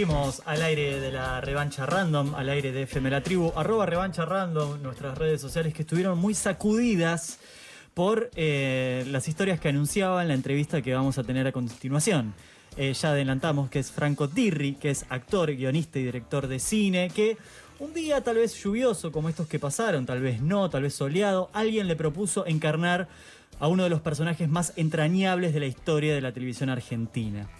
Seguimos al aire de la revancha random, al aire de FM Tribu, arroba revancha random, nuestras redes sociales que estuvieron muy sacudidas por eh, las historias que anunciaban la entrevista que vamos a tener a continuación. Eh, ya adelantamos que es Franco Tirri, que es actor, guionista y director de cine, que un día tal vez lluvioso como estos que pasaron, tal vez no, tal vez soleado, alguien le propuso encarnar a uno de los personajes más entrañables de la historia de la televisión argentina.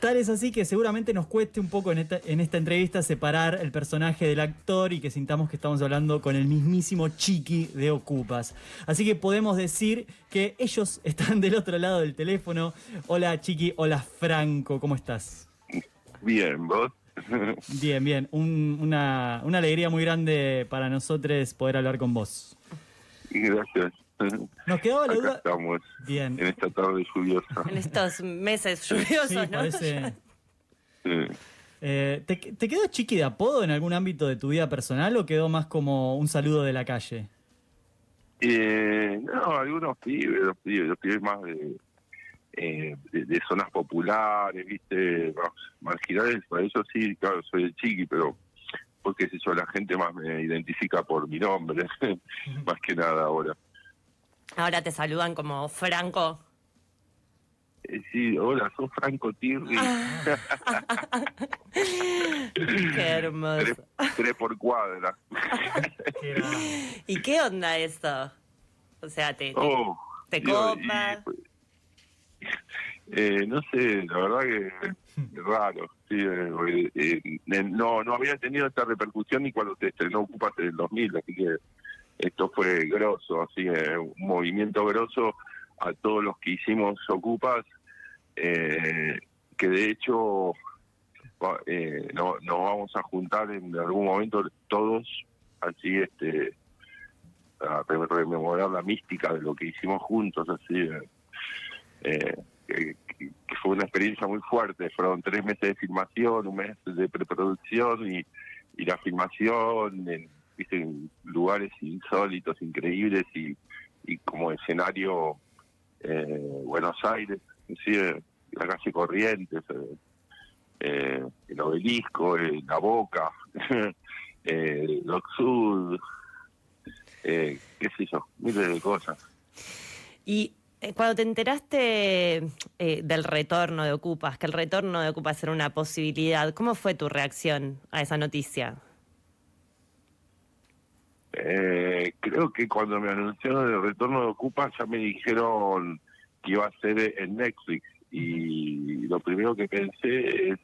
Tal es así que seguramente nos cueste un poco en esta, en esta, entrevista separar el personaje del actor y que sintamos que estamos hablando con el mismísimo Chiqui de Ocupas. Así que podemos decir que ellos están del otro lado del teléfono. Hola Chiqui, hola Franco, ¿cómo estás? Bien, ¿vos? Bien, bien. Un, una, una alegría muy grande para nosotros poder hablar con vos. Gracias. Nos quedaba la Acá duda. estamos Bien. en esta tarde lluviosa. En estos meses lluviosos, Sí, ¿no? parece- Sí. Eh, ¿te, ¿Te quedó Chiqui de apodo en algún ámbito de tu vida personal o quedó más como un saludo de la calle? Eh, no, algunos pibes, los pibes, los pibes más de, eh, de, de zonas populares, viste, más marginales, para eso sí, claro, soy el chiqui, pero porque sé yo, la gente más me identifica por mi nombre, más que nada ahora. Ahora te saludan como Franco. Eh, sí, hola, sos Franco Tirri, Qué hermoso. tres, tres por cuadra. ¿Y qué onda esto? O sea, te, te- Oh, te Dios, copa. y- eh, no sé, la verdad que es raro. Sí, eh, eh, eh, no, no había tenido esta repercusión ni cuando se estrenó Ocupas en el 2000, así que esto fue grosso, así eh, un movimiento grosso a todos los que hicimos Ocupas, eh, que de hecho eh, no, nos vamos a juntar en algún momento todos, así este a re- rememorar la mística de lo que hicimos juntos, así eh, eh, que, fue una experiencia muy fuerte. Fueron tres meses de filmación, un mes de preproducción y, y la filmación viste, lugares insólitos, increíbles y, como escenario eh, Buenos Aires, la calle Corrientes, eh, eh, el obelisco, la boca, el Oxud, qué sé yo, miles de cosas. Y cuando te enteraste del retorno de Ocupas, que el retorno de Ocupas era una posibilidad, ¿cómo fue tu reacción a esa noticia? Eh, creo que cuando me anunciaron el retorno de Ocupa ya me dijeron que iba a ser en Netflix y lo primero que pensé es,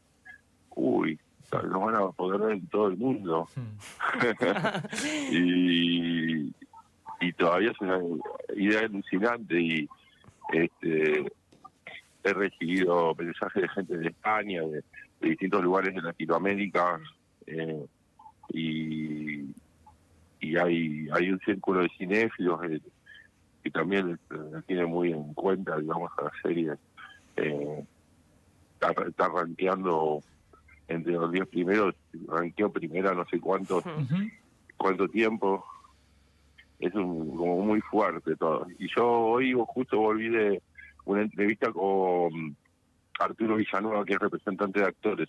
uy, lo van a poder ver en todo el mundo. y, y todavía es una idea alucinante y este he recibido mensajes de gente de España, de, de distintos lugares de Latinoamérica eh, y, y hay hay un círculo de cinéfilos eh, que también eh, tiene muy en cuenta, digamos, a la serie. Eh, está, está rankeando entre los 10 primeros, ranqueó primera no sé cuánto, cuánto tiempo. Es un, como muy fuerte todo. Y yo hoy justo volví de una entrevista con Arturo Villanueva, que es representante de actores.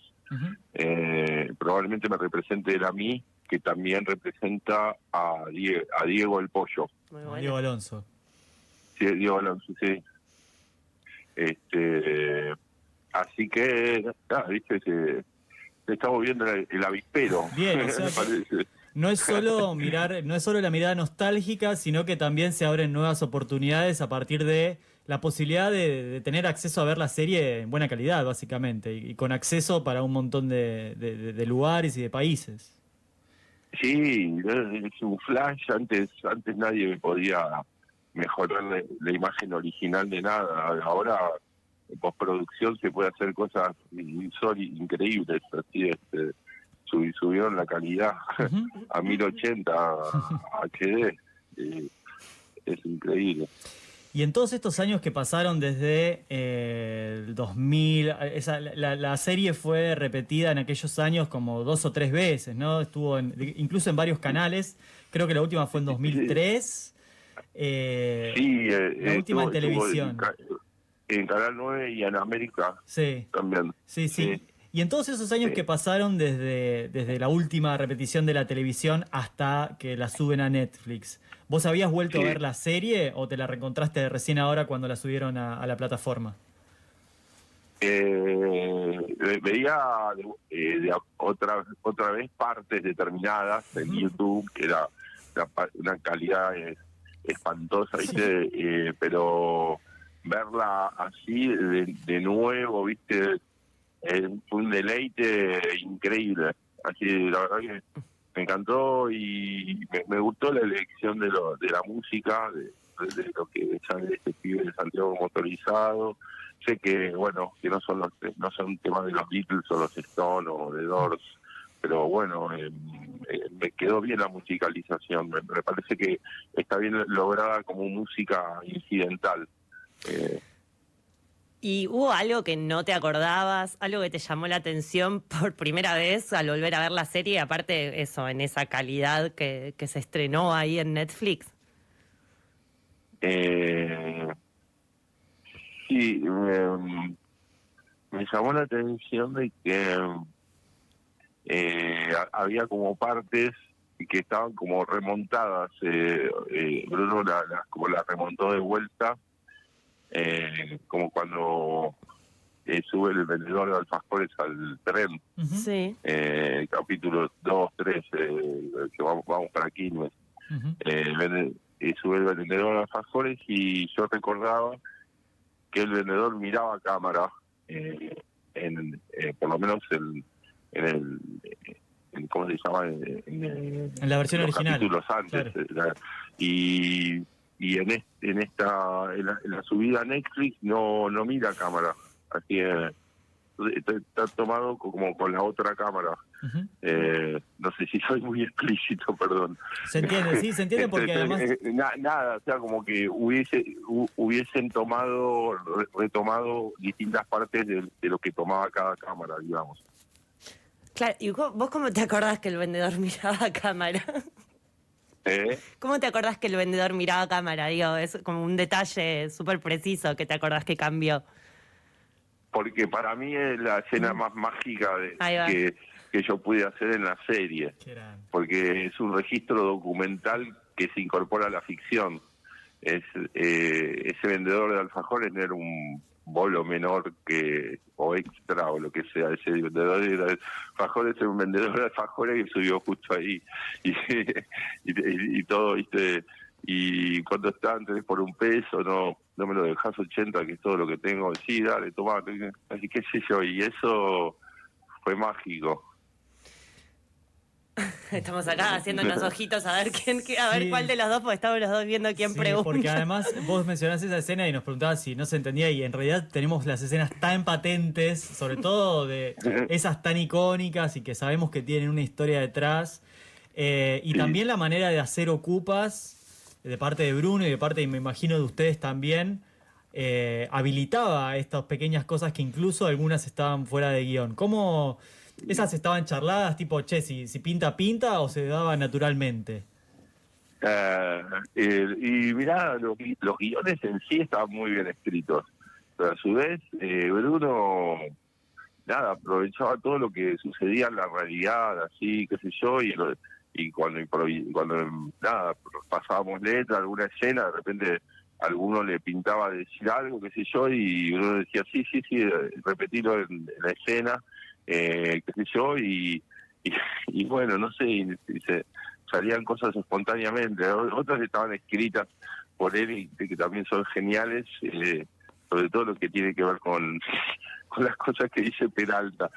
Eh, probablemente me represente él a mí, que también representa a, Die- a Diego el Pollo. Muy bueno. Diego Alonso. Sí, Diego Alonso, sí. Este, así que, nada, viste, se- estamos viendo el, el avispero. Bien, o sea me parece. No es solo mirar, no es solo la mirada nostálgica, sino que también se abren nuevas oportunidades a partir de la posibilidad de, de tener acceso a ver la serie en buena calidad, básicamente, y, y con acceso para un montón de, de- de- de lugares y de países. Sí, es un flash. Antes, antes nadie me podía mejorar la, la imagen original de nada. Ahora en postproducción se puede hacer cosas insólitas, increíbles. Así este, subi- subieron la calidad a 1080 a HD. eh, es increíble. Y en todos estos años que pasaron desde eh, el 2000, esa, la, la serie fue repetida en aquellos años como dos o tres veces, ¿no? Estuvo en- incluso en varios canales. Creo que la última fue en 2003. Eh, Sí, eh, la última en estuvo- televisión. En, Ca- en Canal 9 y en América sí, también. sí, sí. Sí. Y en todos esos años Sí. que pasaron desde, desde la última repetición de la televisión hasta que la suben a Netflix, ¿vos habías vuelto a ver la serie o te la reencontraste recién ahora cuando la subieron a, a la plataforma? Eh, ve- veía eh, de otra otra vez partes determinadas en. YouTube que era una, calidad eh, espantosa viste Eh, pero verla así de, de nuevo viste fue un deleite increíble. Así la verdad que me encantó y me, gustó la elección de lo de la música de, lo que sale este pibe de Santiago motorizado. Sé que bueno que no son los no son temas de los Beatles o los Stones o de Doors pero bueno eh, me quedó bien la musicalización. Me, me parece que está bien lograda como música incidental. Eh, ¿Y hubo algo que no te acordabas, algo que te llamó la atención por primera vez al volver a ver la serie? Aparte, eso, en esa calidad que, que se estrenó ahí en Netflix. Eh, sí, me, me llamó la atención de que eh, ha- había como partes que estaban como remontadas. Eh, eh, Bruno la, como la remontó de vuelta, eh, como cuando eh, sube el vendedor de alfajores al tren, Ujú, Sí. eh, capítulo 2, 3, eh, que vamos, vamos para Quilmes ujú. eh, vende- y sube el vendedor a alfajores y yo recordaba que el vendedor miraba a cámara, eh, en, eh, por lo menos el, en el, en- ¿cómo se llama? En, en- En la versión los original. capítulos antes. eh, la- y y en, este, en esta en la, en la subida a Netflix no no mira cámara, así que está, está tomado como con la otra cámara. Eh, no sé si soy muy explícito, perdón. Se entiende, sí, se entiende porque Este, además... eh, na- nada, o sea, como que hubiese hu- hubiesen tomado, re- retomado distintas partes de, de lo que tomaba cada cámara, digamos. Claro, ¿y vos, vos cómo te acordás que el vendedor miraba a cámara? ¿Eh? ¿Cómo te acordás que el vendedor miraba a cámara? Digo, es como un detalle súper preciso que te acordás que cambió. Porque para mí es la escena más mágica de- que, que yo pude hacer en la serie, porque es un registro documental que se incorpora a la ficción. Es eh, Ese vendedor de alfajores era un bolo menor que o extra o lo que sea ese vendedor de alfajores era un vendedor de alfajores que subió justo ahí. Y, y, y todo viste y cuando están tenés por un peso no no me lo dejas 80 que es todo lo que tengo. Sí dale toma así que sé yo y eso fue mágico Estamos acá haciendo unos ojitos a ver quién, a ver Sí. cuál de los dos, porque estamos los dos viendo quién Sí, pregunta. porque además vos mencionás esa escena y nos preguntabas si no se entendía y en realidad tenemos las escenas tan patentes, sobre todo de esas tan icónicas y que sabemos que tienen una historia detrás. Eh, y también la manera de hacer ocupas de parte de Bruno y de parte, me imagino, de ustedes también, eh, habilitaba estas pequeñas cosas que incluso algunas estaban fuera de guion. ¿Cómo esas estaban charladas tipo, che, si, si pinta, pinta o se daba naturalmente? Eh, eh, y mirá, los, gui- los guiones en sí estaban muy bien escritos. Pero a su vez, eh, Bruno, nada, aprovechaba todo lo que sucedía en la realidad, así, qué sé yo, y, y cuando, cuando nada, pasábamos letra, alguna escena, de repente alguno le pintaba decir algo, qué sé yo, y Bruno decía, sí, sí, sí, repetilo en, en la escena, eh, qué sé y, y, bueno, no sé, se, salían cosas espontáneamente, otras estaban escritas por él y que también son geniales, eh, sobre todo lo que tiene que ver con, las cosas que dice Peralta.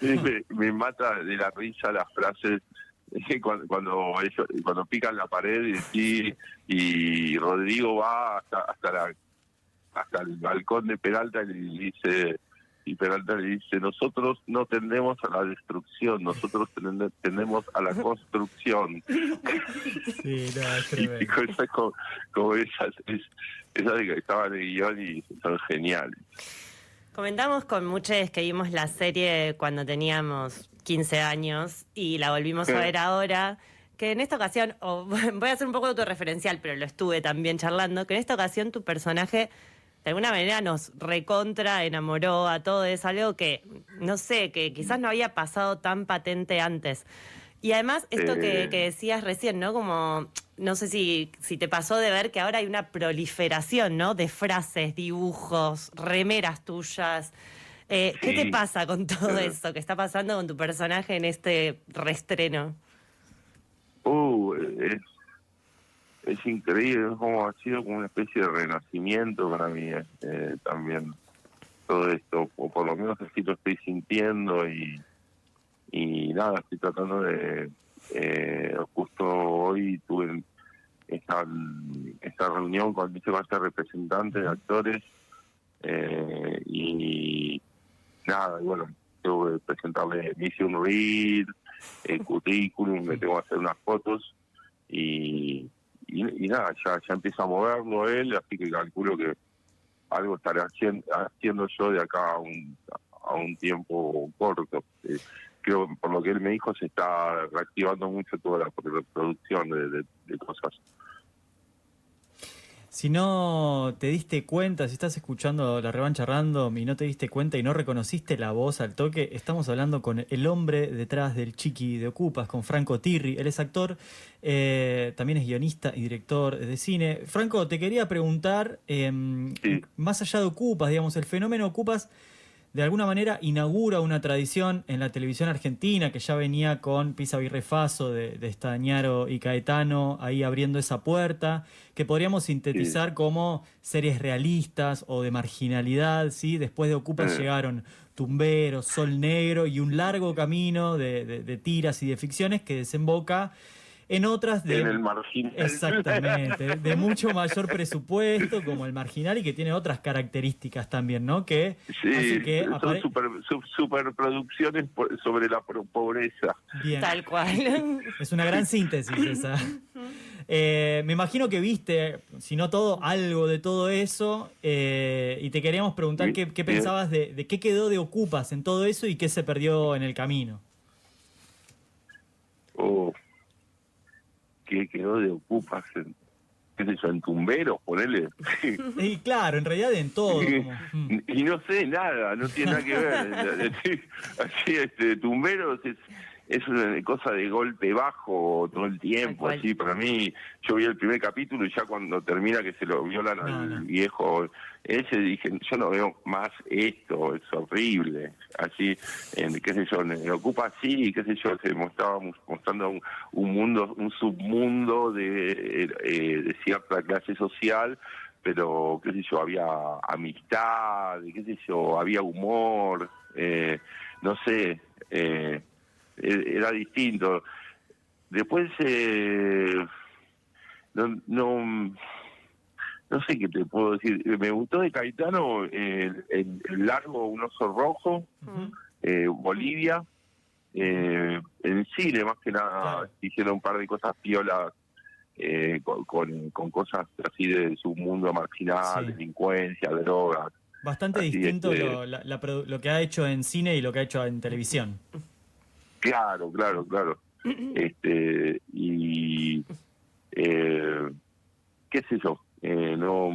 me, mata de la risa las frases cuando cuando, pican la pared y, y Rodrigo va hasta hasta la hasta el balcón de Peralta y le dice y Peralta le dice nosotros no tendemos a la destrucción nosotros tende- tendemos a la construcción Sí, no, es y, cosas como, como esas es, esas que estaban en el guion y son geniales Comentamos con muchos que vimos la serie cuando teníamos 15 años y la volvimos a ver ahora. Que en esta ocasión, o voy a hacer un poco autorreferencial, pero lo estuve también charlando, que en esta ocasión tu personaje de alguna manera nos recontra enamoró a todos, es algo que, no sé, que quizás no había pasado tan patente antes. Y además, esto que, Eh. que decías recién, ¿no? Como, no sé si, si te pasó de ver que ahora hay una proliferación, ¿no? De frases, dibujos, remeras tuyas. Eh, ¿Qué te pasa con todo eso que está pasando con tu personaje en este reestreno? Uh, es, es increíble, es como ha sido como una especie de renacimiento para mí eh, también todo esto, o por lo menos así lo estoy sintiendo y, y nada, estoy tratando de, eh, justo hoy tuve esta, esta reunión con dice este representante de actores eh, y nada, y bueno, tengo que presentarle, hice un reel, el currículum, me tengo que hacer unas fotos y, y, nada, ya, ya empieza a moverlo él, así que calculo que algo estaré haciendo, haciendo yo de acá a un, a un tiempo corto. Eh, creo por lo que él me dijo se está reactivando mucho toda la producción de, de cosas. Si no te diste cuenta, si estás escuchando la revancha random y no te diste cuenta y no reconociste la voz al toque, estamos hablando con el hombre detrás del Chiqui de Ocupas, con Franco Tirri. Él es actor, eh, también es guionista y director de cine. Franco, te quería preguntar, eh, Sí. más allá de Ocupas, digamos, el fenómeno Ocupas de alguna manera inaugura una tradición en la televisión argentina que ya venía con Pisa Virrefaso de, de Estañaro y Caetano ahí abriendo esa puerta, que podríamos sintetizar como series realistas o de marginalidad, ¿sí? Después de Ocupas Mm. llegaron Tumberos, Sol Negro y un largo camino de, de- de tiras y de ficciones que desemboca en otras de... En el marginal. Exactamente, de mucho mayor presupuesto como el marginal y que tiene otras características también, ¿no? Que Sí, hace que son super, superproducciones por- sobre la pro- pobreza. Bien, Tal cual. es una gran síntesis esa. Eh, me imagino que viste, si no todo, algo de todo eso eh, y te queríamos preguntar qué, pensabas de, de qué quedó de Ocupas en todo eso y qué se perdió en el camino. O que quedó de ocupas en, qué sé yo, en tumberos, ponele. Y claro, en realidad en todo. como, mm. y no sé nada, no tiene nada que ver. Así, así, este, tumberos es, es una cosa de golpe bajo todo el tiempo, así para mí, yo vi el primer capítulo y ya cuando termina que se lo violan al no. viejo ese dije, yo no veo más esto, es horrible, así, en, qué sé yo, me ocupa así, qué sé yo, se mostraba mostrando un, un mundo, un submundo de, eh, de cierta clase social, pero qué sé yo, había amistad, qué sé yo, había humor, eh, no sé, eh, era distinto. Después, eh, no, no, no sé qué te puedo decir. Me gustó de Caetano el, el- el largo Un oso rojo, Ujú. eh, Bolivia, eh, en cine más que nada Claro. hicieron un par de cosas piolas eh, con, con, con cosas así de su mundo marginal, Sí. delincuencia, drogas. Bastante Así distinto es que- lo, la- la produ- lo que ha hecho en cine y lo que ha hecho en televisión. Claro, claro, claro. este Y eh, qué sé yo, eh, no,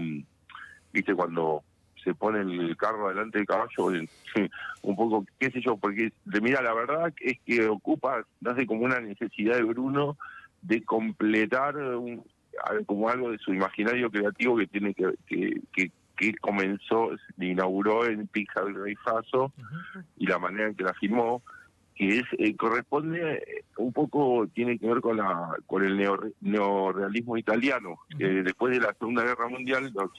viste cuando se pone el carro delante del caballo, un poco, qué sé yo, porque mira, la verdad es que ocupa, nace como una necesidad de Bruno de completar un- como algo de su imaginario creativo que tiene que, que, que, que comenzó, inauguró en Pixar el Rey Faso y la manera en que la filmó, que es eh, corresponde eh, un poco, tiene que ver con la con el neo- neorrealismo italiano. que después de la Segunda Guerra Mundial, los,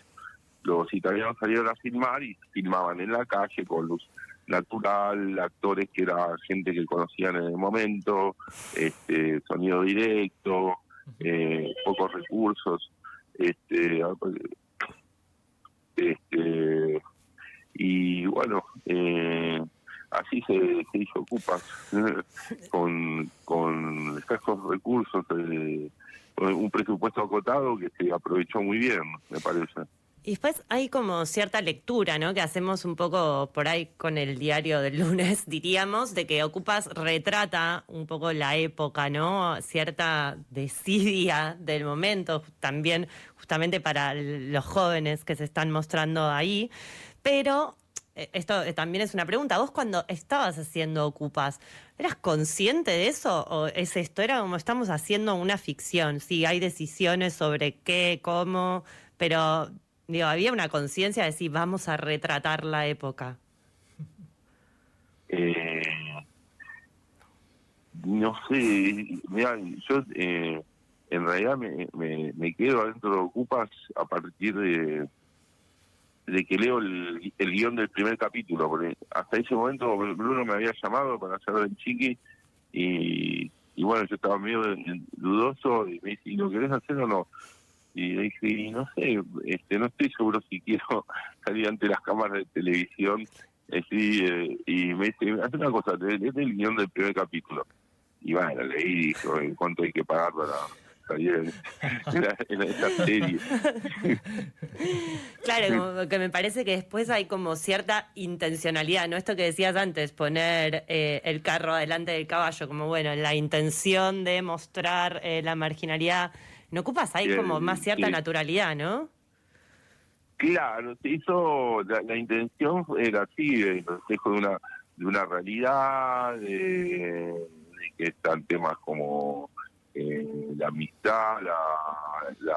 los italianos salieron a filmar y filmaban en la calle con luz natural, actores que era gente que conocían en el momento, este sonido directo, eh, pocos recursos, este, este y bueno, eh, así se, hizo Ocupas, con, con escasos recursos, eh, un presupuesto acotado que se aprovechó muy bien, me parece. Y después hay como cierta lectura, ¿no? Que hacemos un poco por ahí con el diario del lunes, diríamos, de que Ocupas retrata un poco la época, ¿no? Cierta desidia del momento, también justamente para los jóvenes que se están mostrando ahí. Pero esto eh, también es una pregunta. Vos cuando estabas haciendo Ocupas, ¿eras consciente de eso? ¿O es esto? Era como estamos haciendo una ficción. Sí, hay decisiones sobre qué, cómo, pero Digo, había una conciencia de decir, vamos a retratar la época. Eh, no sé, mira, yo eh, en realidad me, me, quedo adentro de Ocupas a partir de, de que leo el, guion del primer capítulo, porque hasta ese momento Bruno me había llamado para hacer el chiqui y, y bueno, yo estaba medio dudoso y me dice, ¿lo querés hacer o no? y dije, no sé, este, no estoy seguro si quiero salir ante las cámaras de televisión. Eh, y me dice, hace una cosa, es el guion del primer capítulo. Y bueno, leí y dijo, ¿cuánto hay que pagar para en, esta serie? claro, que me parece que después hay como cierta intencionalidad, ¿no? Esto que decías antes, poner eh, el carro adelante del caballo, como bueno, la intención de mostrar eh, la marginalidad no ocupas ahí como más cierta naturalidad, ¿no? Claro, se hizo, la, intención era así, el reflejo de una, de una realidad, de, que están temas como la amistad, la,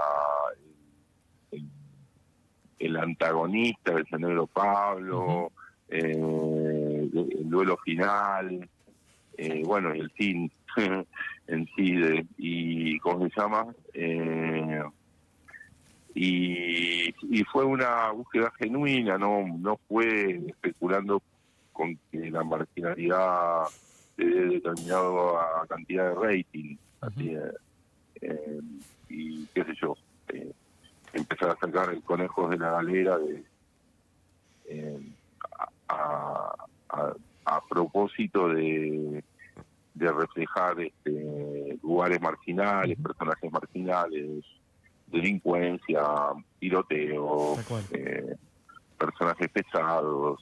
el, antagonista, el negro Pablo, eh, el, duelo final, eh, bueno, y el fin en sí, de, y ¿cómo se llama? Eh, y, y fue una búsqueda genuina, no no fue especulando con que la marginalidad de determinada cantidad de rating. Así, eh, y qué sé yo, eh, empezar a sacar el conejos de la galera de a, a propósito de de reflejar este, lugares marginales, personajes marginales, delincuencia, tiroteo, eh, personajes pesados.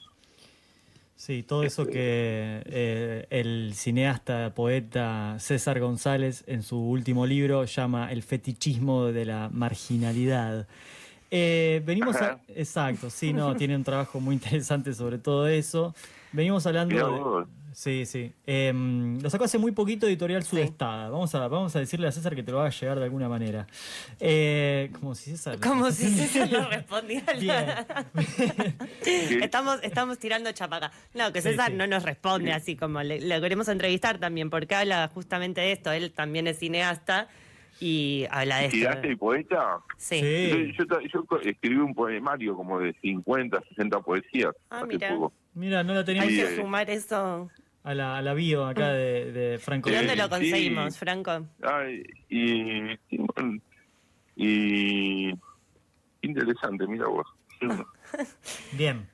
Sí, todo eso este, que eh, el cineasta, poeta César González en su último libro llama el fetichismo de la marginalidad. Eh, venimos a... Exacto, sí, no, tiene un trabajo muy interesante sobre todo eso. Venimos hablando de... Sí, sí. Em, lo sacó hace muy poquito Editorial Sudestada. Vamos, a, vamos a decirle a César que te lo va a llegar de alguna manera. Eh, como si César. Como si César no respondiera. estamos, estamos tirando chapaca. No, que César no nos responde así como le, queremos entrevistar también, porque habla justamente de esto. Él también es cineasta y habla de esto. y poeta? Sí. Yo, escribí un poemario como de 50, 60 poesías. Ah, mira. Mira, no la teníamos. Hay que sumar eso a la, a la bio acá de, de Franco. ¿Y dónde lo conseguimos, Franco? Ay, y, y, interesante, mira vos. Bien.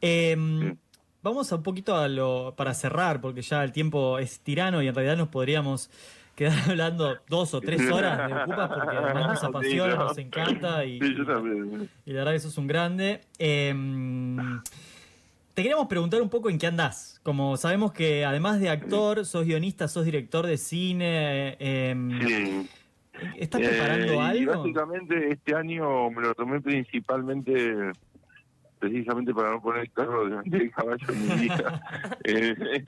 Em, vamos a un poquito a lo para cerrar, porque ya el tiempo es tirano y en realidad nos podríamos quedar hablando dos o tres horas de Ocupas porque además nos apasiona, nos encanta y, y, la verdad que eso es un grande. Eh, te queríamos preguntar un poco en qué andás. Como sabemos que además de actor, sos guionista, sos director de cine. Em, sí. ¿Estás preparando eh, algo? básicamente este año me lo tomé principalmente precisamente para no poner el carro delante del caballo en mi vida. eh,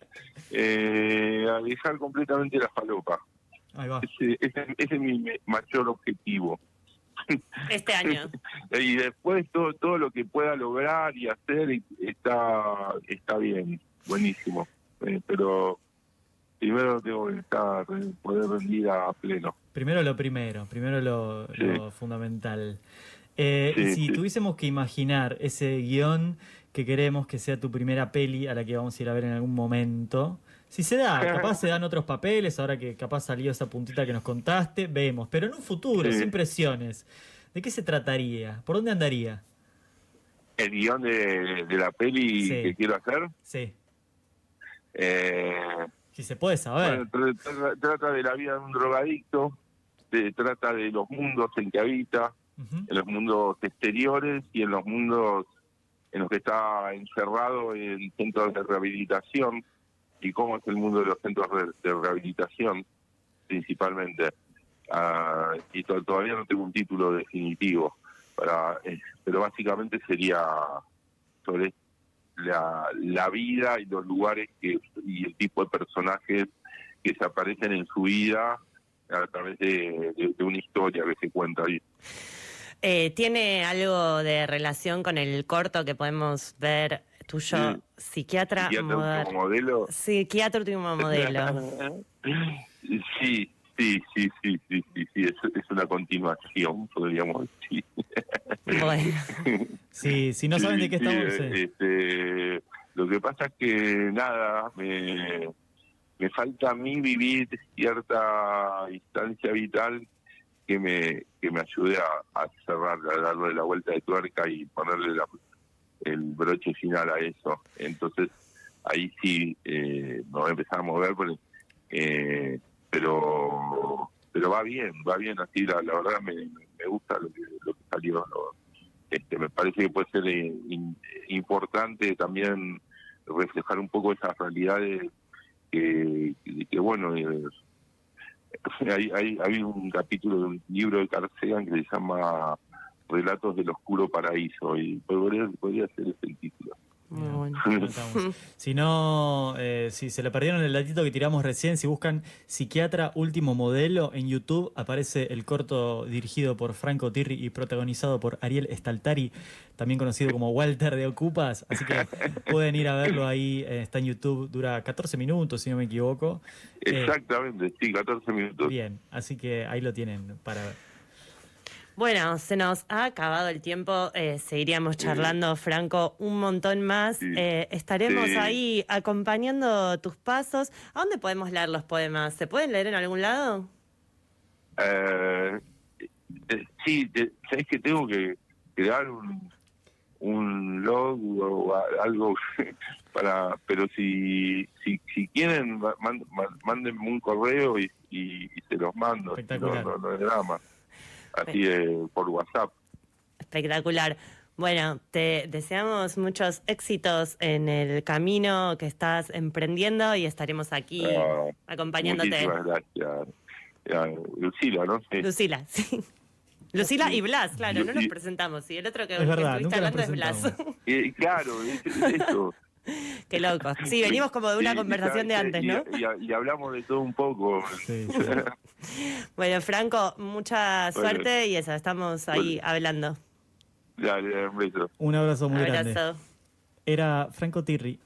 eh, alejar completamente la falopa. Ahí va. ese es mi mayor objetivo. Este año. y después todo, todo lo que pueda lograr y hacer está, está bien, buenísimo. Eh, pero primero tengo que estar, poder rendir a pleno. Primero lo primero, primero lo, fundamental. Eh, si tuviésemos que imaginar ese guion que queremos que sea tu primera peli a la que vamos a ir a ver en algún momento, si se da, capaz se dan otros papeles, ahora que capaz salió esa puntita que nos contaste, vemos. Pero en un futuro, sin presiones, ¿de qué se trataría? ¿Por dónde andaría? El guion de, la peli que quiero hacer. Sí. Eh, si se puede saber. trata, de la vida de un drogadicto, trata de los mundos en que habita, en los mundos exteriores y en los mundos en los que está encerrado en centros de rehabilitación y cómo es el mundo de los centros de, rehabilitación principalmente. Ah, y to- todavía no tengo un título definitivo, para, eh, pero básicamente sería sobre la, la vida y los lugares que, y el tipo de personajes que se aparecen en su vida a través de, de- de una historia que se cuenta ahí. Eh, ¿Tiene algo de relación con el corto que podemos ver tuyo, Sí. psiquiatra, como modelo. Psiquiatra último modelo. Sí, sí, sí, sí, sí, sí, sí, es, es una continuación, podríamos decir. bueno, Sí, si no saben de qué Sí, estamos. sí, eh, este, lo que pasa es que nada, me, me falta a mí vivir cierta instancia vital que me que me ayude a, a cerrar, a darle la vuelta de tuerca y ponerle la- el broche final a eso. Entonces ahí sí eh, me voy a mover, pero, eh, pero pero va bien, va bien así, la, verdad me, me gusta lo que, lo que salió. este, me parece que puede ser eh, in- importante también reflejar un poco esas realidades que, bueno, eh, hay, hay, hay un capítulo de un libro de Carl que se llama Relatos del Oscuro Paraíso y podría, podría ser ese el título. muy bueno. Si no, eh, si se le perdieron el datito que tiramos recién, si buscan Psiquiatra Último Modelo en YouTube, aparece el corto dirigido por Franco Tirri y protagonizado por Ariel Staltari, también conocido como Walter de Ocupas. Así que pueden ir a verlo ahí, eh, está en YouTube, dura 14 minutos, si no me equivoco. Eh, Exactamente, sí, 14 minutos. bien, así que ahí lo tienen para ver. Bueno, se nos ha acabado el tiempo. eh, seguiríamos charlando, Franco, un montón más. Sí. Eh, estaremos Sí. ahí acompañando tus pasos. ¿A dónde podemos leer los poemas? ¿Se pueden leer en algún lado? Eh, eh, sí, te- sabes que tengo que crear un, un log o algo para, pero si si, si quieren mándenme un correo y, y, y se los mando. No, Espectacular. no, no drama. Así eh, por WhatsApp. Espectacular. Bueno, te deseamos muchos éxitos en el camino que estás emprendiendo y estaremos aquí Ah, acompañándote. Muchísimas gracias. Ah, Lucila, ¿no? Sí. Lucila, sí. Lucila y Blas, claro, no nos presentamos. Y el otro que, Es que verdad, estuviste hablando es Blas. Eh, claro, es, es eso. Qué loco. Sí, venimos como de una Sí, conversación de antes, ¿no? Y, y hablamos de todo un poco. Sí, sí. Bueno, Franco, mucha Bueno. suerte y eso, estamos ahí hablando. Dale, un beso. Un abrazo muy grande. Abrazo. Era Franco Tirri,